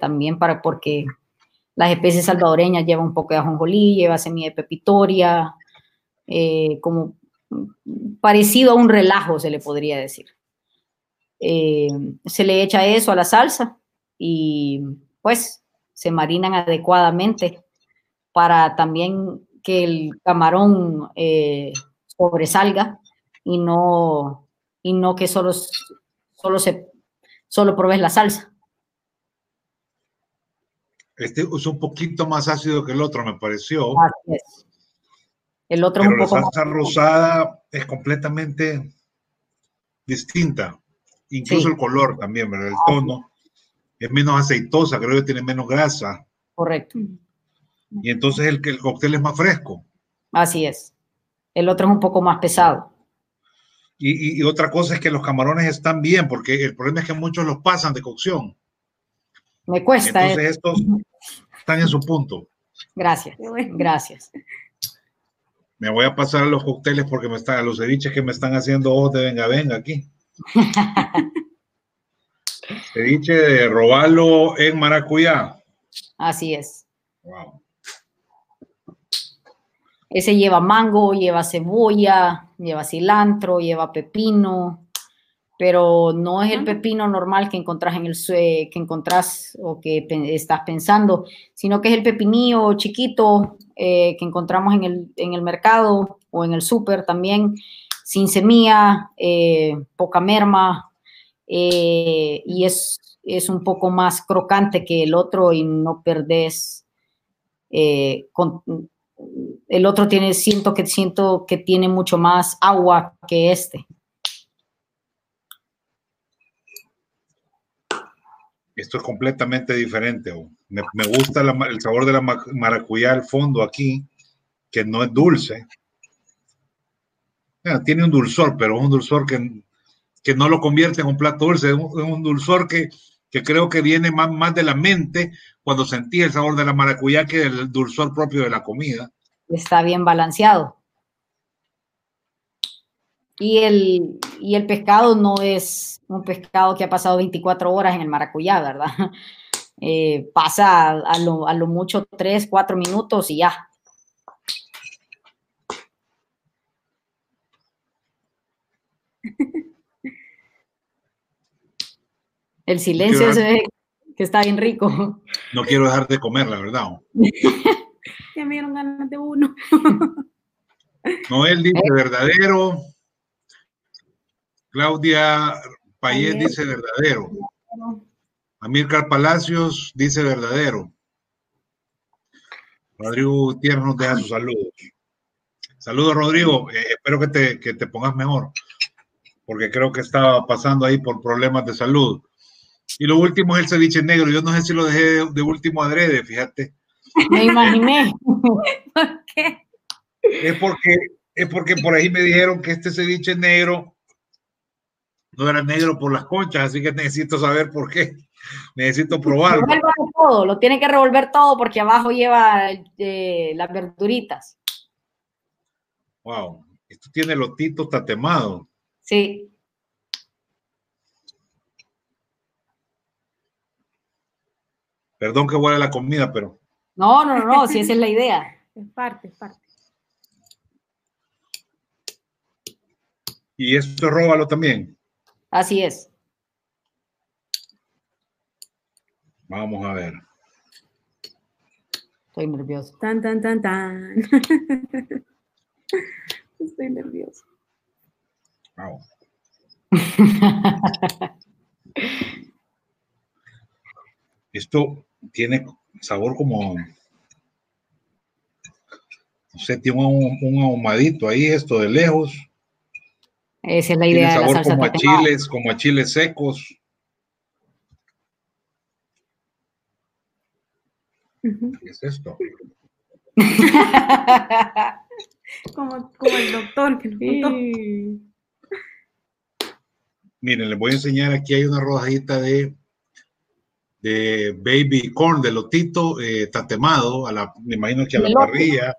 también para porque las especies salvadoreñas llevan un poco de ajonjolí, lleva semilla de pepitoria, como parecido a un relajo, se le podría decir. se le echa eso a la salsa y pues se marinan adecuadamente para también que el camarón eh, sobresalga y no, y no que solo, solo, se, solo probes la salsa. Este es un poquito más ácido que el otro, me pareció. El otro es un poco la salsa rosada es completamente distinta. Incluso el color también, ¿verdad? El tono es menos aceitosa, creo que tiene menos grasa. Correcto. Y entonces el, el cóctel es más fresco. Así es. El otro es un poco más pesado. Y, y, otra cosa es que los camarones están bien, porque el problema es que muchos los pasan de cocción. Me cuesta. Entonces estos están en su punto. Gracias, gracias. Me voy a pasar a los cócteles porque me están, a los ceviches que me están haciendo ojos de venga, venga aquí. Ceviche de robalo en maracuyá. Así es. Ese lleva mango, lleva cebolla, lleva cilantro, lleva pepino, pero no es el pepino normal que encontrás en el que encontrás o que estás pensando, sino que es el pepinillo chiquito eh, que encontramos en el, en el, mercado o en el súper también, sin semilla, eh, poca merma, eh, y es, es, un poco más crocante que el otro y no perdés. Con, el otro tiene, siento que, siento que tiene mucho más agua que este. Esto es completamente diferente. Me, me gusta el sabor de la maracuyá al fondo aquí, que no es dulce. tiene un dulzor, pero es un dulzor que, que no lo convierte en un plato dulce. Es un, dulzor que, que, creo que viene más, más de la mente cuando sentí el sabor de la maracuyá que el dulzor propio de la comida. Está bien balanceado. Y el, y el pescado no es un pescado que ha pasado 24 horas en el maracuyá, ¿verdad? Eh, pasa a lo, a lo mucho 3, 4 minutos y ya. El silencio se que está bien rico. No quiero dejar de comer, la verdad. ya me dieron ganas de uno. Noel dice eh. verdadero. Claudia Payet dice verdadero. Amílcar Palacios dice verdadero. Rodrigo Gutiérrez nos deja sus saludos. Saludos, Rodrigo. Eh, espero que te, que te pongas mejor, porque creo que estaba pasando ahí por problemas de salud. Y lo último es el ceviche negro. Yo no sé si lo dejé de, último adrede, fíjate. Me imaginé. ¿Por qué? Es porque, es porque por ahí me dijeron que este ceviche negro no era negro por las conchas, así que necesito saber por qué. Necesito probarlo. todo, lo tiene que revolver todo porque abajo lleva eh, las verduritas. Wow, esto tiene lotito tatemado. Sí. Perdón que huele la comida, pero. No, no, no, si esa es la idea. Es parte, es parte. Y esto róbalo también. Así es. Vamos a ver. Estoy nervioso. Tan, tan, tan, tan. Estoy nervioso. Wow. Esto tiene sabor como, no sé, tiene un, un ahumadito ahí, esto de lejos. Esa es la idea de la salsa como a chiles, como a chiles secos. ¿Qué es esto? como, como, el doctor que nos Miren, les voy a enseñar, aquí hay una rodajita de, de baby corn, de lotito eh, tatemado, a la, me imagino que a la parrilla.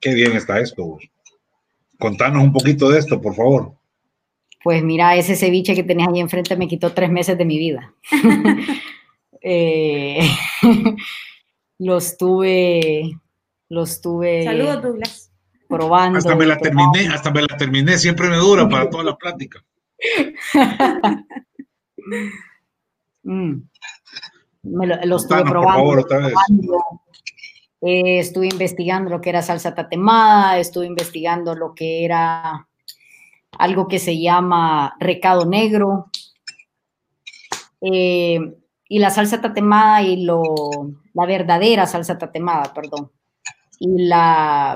Qué bien está esto. Contanos un poquito de esto, por favor. Pues mira, ese ceviche que tenías ahí enfrente me quitó tres meses de mi vida. eh, los tuve, los tuve. Saludos, Douglas. Probando. Hasta me la terminé, hasta me la terminé, siempre me dura para toda la plática. mm. me lo, los estuve probando. Por favor, otra vez. Eh, estuve investigando lo que era salsa tatemada, estuve investigando lo que era algo que se llama recado negro. Eh, y la salsa tatemada y lo, la verdadera salsa tatemada, perdón. Y la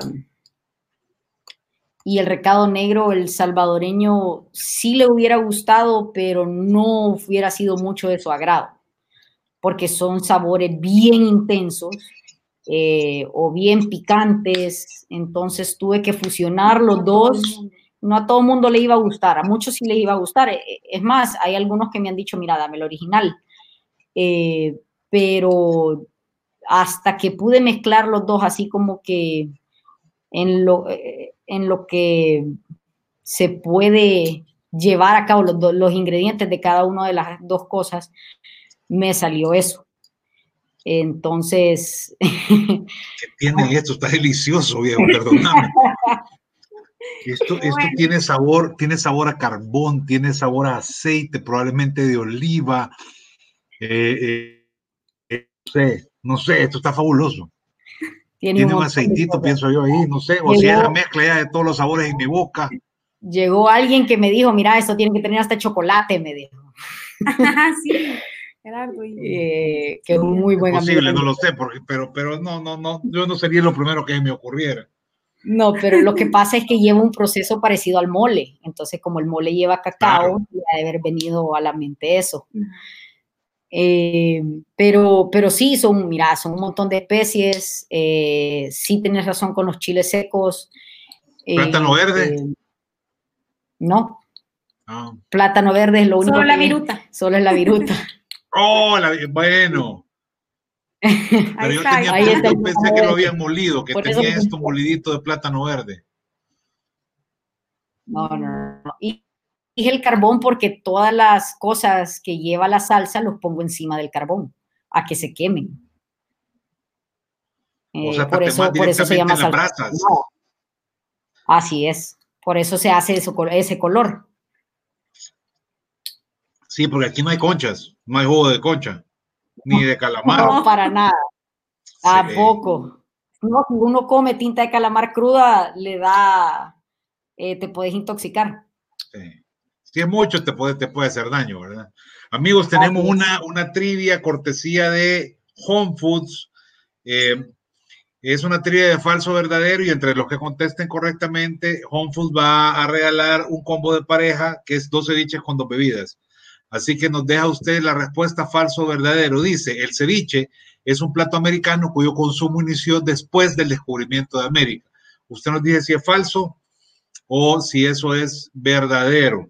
y el recado negro, el salvadoreño sí le hubiera gustado, pero no hubiera sido mucho de su agrado, porque son sabores bien intensos eh, o bien picantes, entonces tuve que fusionar los dos. No a todo el mundo le iba a gustar, a muchos sí les iba a gustar. Eh, es más, hay algunos que me han dicho, mira, dame el original. Eh, pero hasta que pude mezclar los dos así como que en lo, en lo que se puede llevar a cabo los, los ingredientes de cada una de las dos cosas, me salió eso. Entonces. ¿Qué tiene esto? Está delicioso, viejo, perdóname. Esto, esto tiene sabor, tiene sabor a carbón, tiene sabor a aceite, probablemente de oliva. Eh, eh, eh, no sé, no sé, esto está fabuloso. Tiene, un, aceitito, pienso yo ahí, no sé, o si es la mezcla ya de todos los sabores en mi boca. Llegó alguien que me dijo, mira, esto tiene que tener hasta chocolate, me dijo. sí, Gerardo. Eh, que es un muy buen posible, no lo sé, porque, pero, pero no, no, no, yo no sería lo primero que me ocurriera. No, pero lo que pasa es que lleva un proceso parecido al mole. Entonces, como el mole lleva cacao, debe haber venido a la mente eso. Eh, pero, pero sí, son, mira, son un montón de especies. Eh, sí tienes razón con los chiles secos. ¿Plátano verde? no. Ah. Plátano verde es lo único. Solo la viruta. Solo es la viruta. oh, bueno. Pero yo, tenía, yo pensé que lo habían molido, que tenía esto molidito de plátano verde. No, no, no. Y dije el carbón porque todas las cosas que lleva la salsa los pongo encima del carbón, a que se quemen. Eh, por, eso, por eso se llama salsa. Así es. Por eso se hace eso, ese color. Sí, porque aquí no hay conchas, no hay jugo de concha ni de calamar. No, para nada. ¿A poco? No, si uno come tinta de calamar cruda, le da, eh, te puedes intoxicar. Sí. Si es mucho, te puede, te puede hacer daño, ¿verdad? Amigos, tenemos una, una trivia cortesía de Home Foods. Eh, es una trivia de falso verdadero y entre los que contesten correctamente, Home Foods va a regalar un combo de pareja que es 12 ceviches con dos bebidas. Así que nos deja usted la respuesta falso o verdadero. Dice, el ceviche es un plato americano cuyo consumo inició después del descubrimiento de América. Usted nos dice si es falso o si eso es verdadero.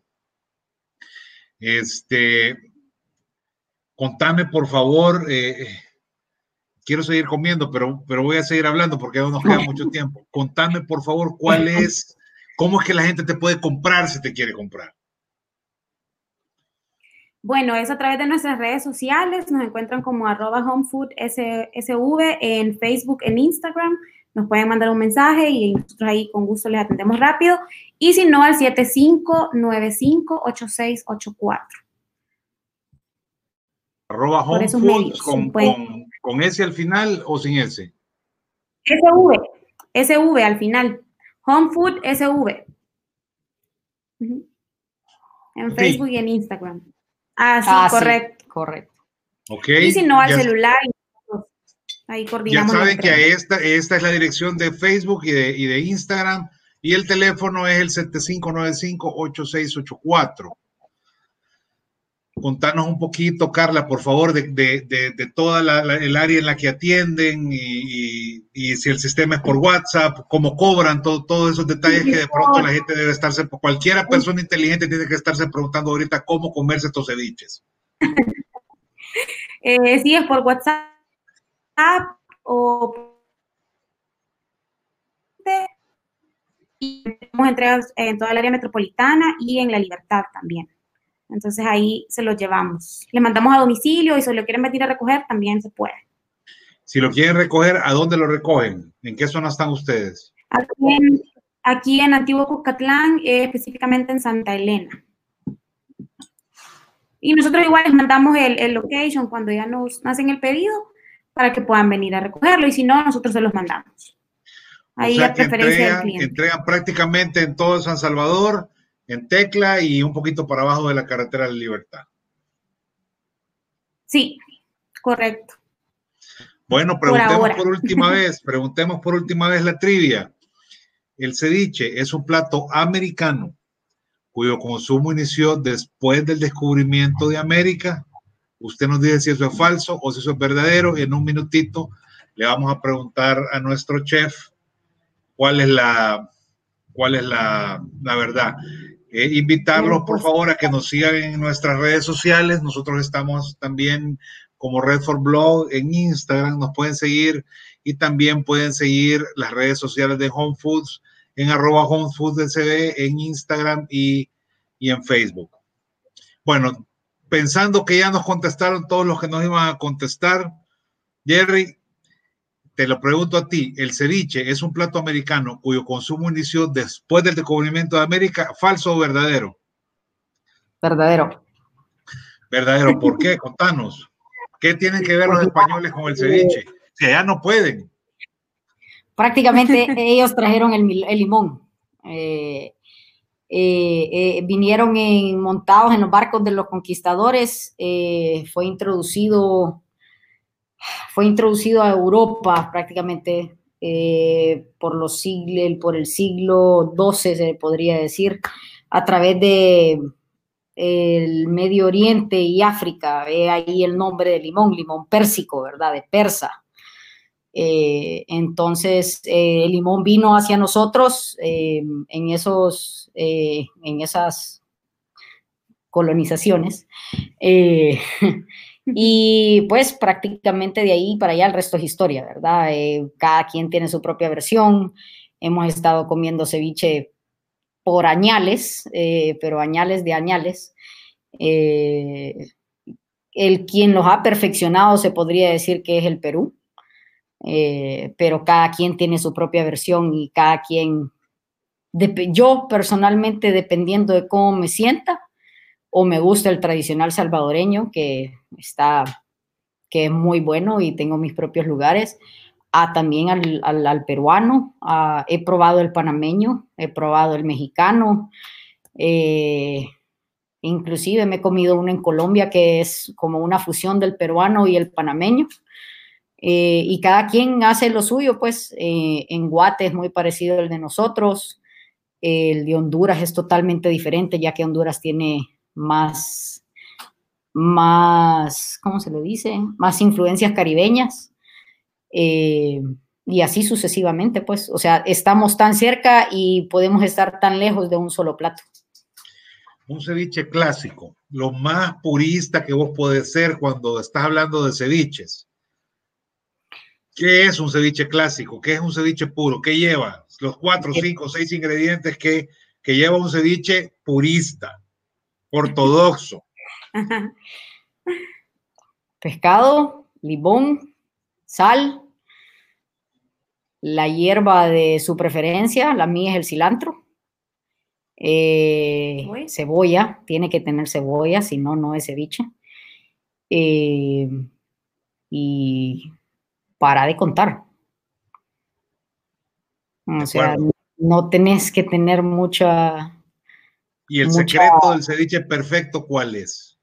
Este, contame por favor, eh, quiero seguir comiendo, pero, pero voy a seguir hablando porque no nos queda mucho tiempo. Contame por favor cuál es, cómo es que la gente te puede comprar si te quiere comprar. Bueno, es a través de nuestras redes sociales, nos encuentran como arroba homefoodsv en Facebook, en Instagram, nos pueden mandar un mensaje y nosotros ahí con gusto les atendemos rápido, y si no al 75958684. Arroba homefoods con, con, con, S al final o sin S? SV, SV al final, homefood SV. En Facebook y en Instagram. Ah, sí, ah, correcto. correcto. Y si no, al celular. Ahí coordinamos. Ya saben que esta, esta es la dirección de Facebook y de, y de Instagram. Y el teléfono es el 7595-8684 contanos un poquito, Carla, por favor, de, de, de, toda el área en la que atienden y, y, si el sistema es por WhatsApp, cómo cobran, todos esos detalles que de pronto la gente debe estarse, cualquiera persona inteligente tiene que estarse preguntando ahorita cómo comerse estos ceviches. eh, sí, es por WhatsApp o y tenemos entregas en toda el área metropolitana y en La Libertad también. Entonces ahí se lo llevamos. Le mandamos a domicilio y si lo quieren venir a recoger, también se puede. Si lo quieren recoger, ¿a dónde lo recogen? ¿En qué zona están ustedes? Aquí en, Antiguo Cucatlán, eh, específicamente en Santa Elena. Y nosotros igual les mandamos el, el, location cuando ya nos hacen el pedido para que puedan venir a recogerlo y si no, nosotros se los mandamos. Ahí a preferencia del cliente. entregan prácticamente en todo San Salvador en Tecla y un poquito para abajo de la carretera de Libertad. Sí, correcto. Bueno, preguntemos por, última vez, preguntemos por última vez la trivia. El ceviche es un plato americano cuyo consumo inició después del descubrimiento de América. Usted nos dice si eso es falso o si eso es verdadero en un minutito le vamos a preguntar a nuestro chef cuál es la, cuál es la, la verdad. Eh, invitarlos, por favor, a que nos sigan en nuestras redes sociales. Nosotros estamos también como Red for Blog en Instagram, nos pueden seguir y también pueden seguir las redes sociales de Home Foods en arroba Home Foods en Instagram y, y en Facebook. Bueno, pensando que ya nos contestaron todos los que nos iban a contestar, Jerry, te lo pregunto a ti, ¿el ceviche es un plato americano cuyo consumo inició después del descubrimiento de América? ¿Falso o verdadero? Verdadero. Verdadero, ¿por qué? Contanos. ¿Qué tienen que ver los españoles con el ceviche? Que ya no pueden. prácticamente ellos trajeron el, limón. vinieron en, montados en los barcos de los conquistadores, fue introducido fue introducido a Europa prácticamente eh, por, los por el siglo XII, se podría decir, a través de el Medio Oriente y África. Ve ahí el nombre de limón, limón pérsico, ¿verdad? De persa. Eh, entonces, eh, el limón vino hacia nosotros en, esos, en esas colonizaciones. Y pues prácticamente de ahí para allá el resto es historia, ¿verdad? Eh, cada quien tiene su propia versión. Hemos estado comiendo ceviche por añales, eh, pero añales de añales. Eh, el quien los ha perfeccionado se podría decir que es el Perú, pero cada quien tiene su propia versión y cada quien, yo personalmente, dependiendo de cómo me sienta, o me gusta el tradicional salvadoreño, que está, que es muy bueno y tengo mis propios lugares, a también al, al, peruano, he probado el panameño, he probado el mexicano, eh, inclusive me he comido uno en Colombia que es como una fusión del peruano y el panameño. Eh, y cada quien hace lo suyo, pues eh, en Guate es muy parecido al de nosotros, el de Honduras es totalmente diferente, ya que Honduras tiene más, más, ¿cómo se le dice? Más influencias caribeñas. Eh, y así sucesivamente, pues, o sea, estamos tan cerca y podemos estar tan lejos de un solo plato. Un ceviche clásico, lo más purista que vos podés ser cuando estás hablando de ceviches. ¿Qué es un ceviche clásico? ¿Qué es un ceviche puro? ¿Qué lleva? Los cuatro, cinco, seis ingredientes que, que lleva un ceviche purista ortodoxo. Pescado, limón, sal, la hierba de su preferencia, la mía es el cilantro, eh, cebolla, tiene que tener cebolla, si no, no es ceviche. Eh, y para de contar. O sea, no tenés que tener mucha ¿Y el secreto del ceviche perfecto cuál es?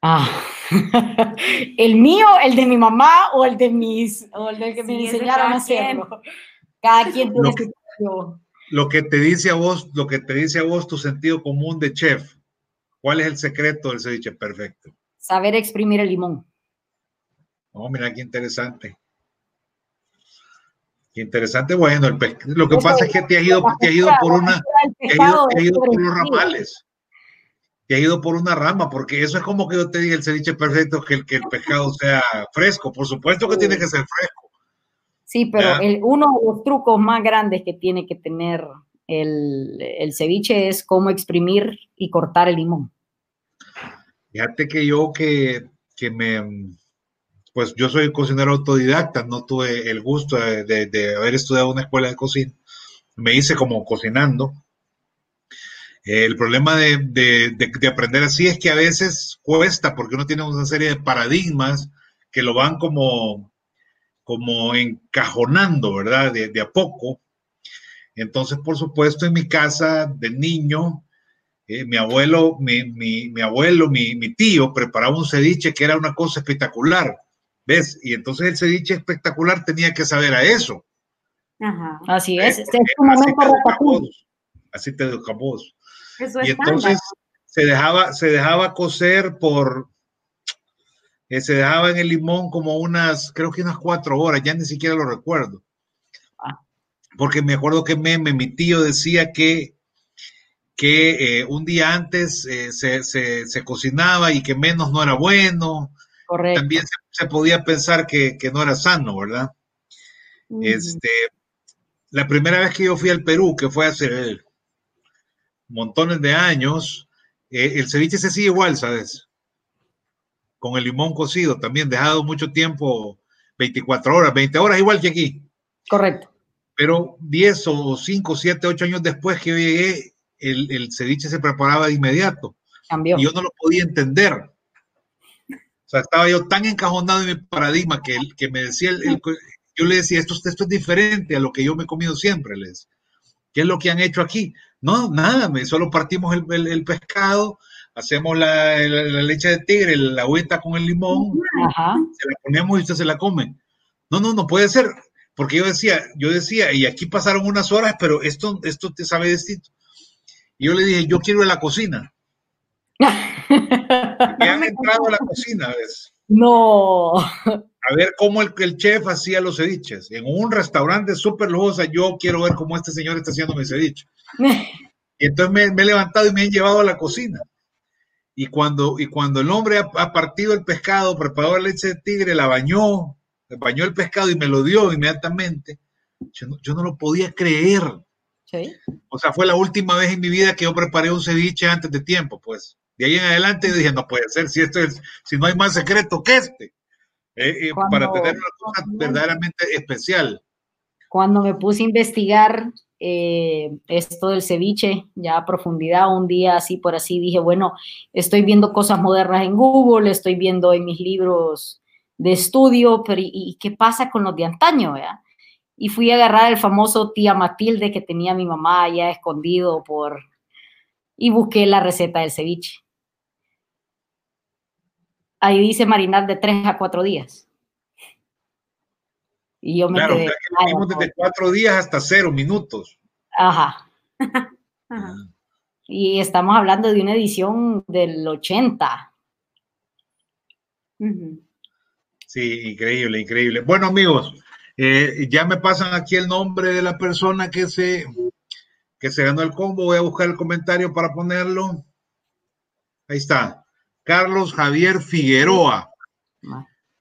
Ah, el mío, el de mi mamá o el de mis, o el del que me enseñaron a hacerlo. Cada quien tiene su Lo que te dice a vos, lo que te dice a vos tu sentido común de chef. ¿Cuál es el secreto del ceviche perfecto? Saber exprimir el limón. Oh, mira qué interesante interesante. Bueno, lo que pasa es que te has ido, te has ido por una, te has ido, por los ramales. Te has ido por una rama, porque eso es como que yo te diga el ceviche perfecto, que el, que el pescado sea fresco. Por supuesto que tiene que ser fresco. Sí, pero el, uno de los trucos más grandes que tiene que tener el, el ceviche es cómo exprimir y cortar el limón. Fíjate que yo que, que me, pues yo soy cocinero autodidacta, no tuve el gusto de, haber estudiado una escuela de cocina, me hice como cocinando. El problema de, aprender así es que a veces cuesta porque uno tiene una serie de paradigmas que lo van como, como encajonando, ¿verdad? De, a poco. Entonces, por supuesto, en mi casa de niño, eh, mi abuelo, mi, mi abuelo, mi, tío preparaba un ceviche que era una cosa espectacular. ¿Ves? Y entonces el ceviche espectacular tenía que saber a eso. Ajá, así es. Este es un momento así te educamos. y entonces se dejaba, se dejaba cocer por, eh, se dejaba en el limón como unas, creo que unas cuatro horas, ya ni siquiera lo recuerdo. Ah. Porque me acuerdo que Meme, mi tío, decía que, que eh, un día antes eh, se, se, se, cocinaba y que menos no era bueno. Correcto. También se se podía pensar que, no era sano, ¿verdad? Este, la primera vez que yo fui al Perú, que fue hace montones de años, eh, el ceviche se sigue igual, ¿sabes? Con el limón cocido, también dejado mucho tiempo, 24 horas, 20 horas, igual que aquí. Correcto. Pero 10 o 5, 7, 8 años después que yo llegué, el, el ceviche se preparaba de inmediato. Cambió. Y yo no lo podía entender. O sea, estaba yo tan encajonado en mi paradigma que, que me decía el, yo le decía, esto, esto es diferente a lo que yo me he comido siempre, les. ¿Qué es lo que han hecho aquí? No, nada, me, solo partimos el, pescado, hacemos la, leche de tigre, la agüita con el limón, se la ponemos y usted se la come. No, no, no puede ser, porque yo decía, yo decía, y aquí pasaron unas horas, pero esto, esto te sabe distinto. Y yo le dije, yo quiero ir a la cocina. me han entrado a la cocina, ¿ves? No. A ver cómo el, el chef hacía los ceviches. En un restaurante súper lujoso, yo quiero ver cómo este señor está haciendo mi ceviche. Y entonces me, he levantado y me han llevado a la cocina. Y cuando, y cuando el hombre ha, partido el pescado, preparó la leche de tigre, la bañó, bañó el pescado y me lo dio inmediatamente, yo no, lo podía creer. O sea, fue la última vez en mi vida que yo preparé un ceviche antes de tiempo, pues. De ahí en adelante dije, no puede ser, si esto es, si no hay más secreto que este, eh, eh, para tener una cosa verdaderamente especial. Cuando me puse a investigar eh, esto del ceviche ya a profundidad, un día así por así, dije, bueno, estoy viendo cosas modernas en Google, estoy viendo en mis libros de estudio, pero ¿y, qué pasa con los de antaño? Y fui a agarrar el famoso tía Matilde que tenía mi mamá ya escondido por... y busqué la receta del ceviche. Ahí dice marinar de tres a cuatro días. Y yo me claro, quedé, desde cuatro días hasta cero minutos. Ajá. Y estamos hablando de una edición del 80. Sí, increíble, increíble. Bueno, amigos, eh, ya me pasan aquí el nombre de la persona que se, que se ganó el combo. Voy a buscar el comentario para ponerlo. Ahí está. Carlos Javier Figueroa.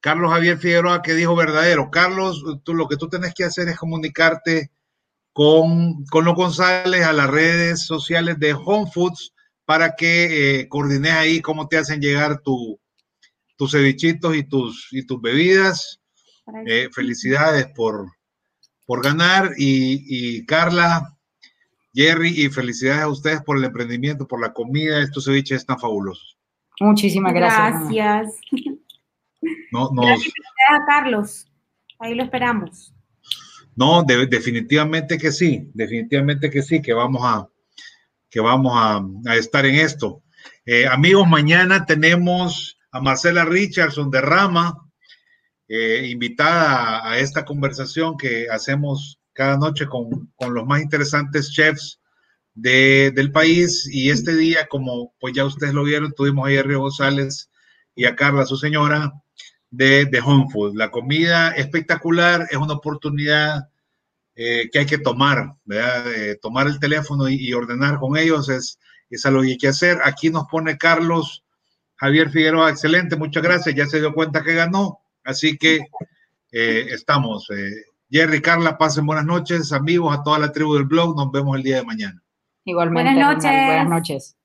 Carlos Javier Figueroa que dijo verdadero. Carlos, tú lo que tú tienes que hacer es comunicarte con, con los González a las redes sociales de Home Foods para que eh, coordines ahí cómo te hacen llegar tu, tus cevichitos y tus, y tus bebidas. Eh, felicidades por, por ganar y, y, Carla, Jerry y felicidades a ustedes por el emprendimiento, por la comida. Estos ceviches están fabulosos. Muchísimas gracias. Gracias. No, Gracias a Carlos. Ahí lo esperamos. No, definitivamente que sí, definitivamente que sí, que vamos a, que vamos a, estar en esto. Eh, amigos, mañana tenemos a Marcela Richardson de Rama, eh, invitada a, esta conversación que hacemos cada noche con, los más interesantes chefs del país. Y este día, como pues ya ustedes lo vieron, tuvimos a Río González y a Carla, su señora, de, de Home Food. La comida espectacular es una oportunidad eh, que hay que tomar, ¿verdad? tomar el teléfono y, ordenar con ellos es, es algo que hay que hacer. Aquí nos pone Carlos Javier Figueroa, excelente, muchas gracias, ya se dio cuenta que ganó, así que eh, estamos. Eh, Jerry, Carla, pasen buenas noches, amigos, a toda la tribu del blog, nos vemos el día de mañana. Igualmente. Buenas noches. Buenas noches.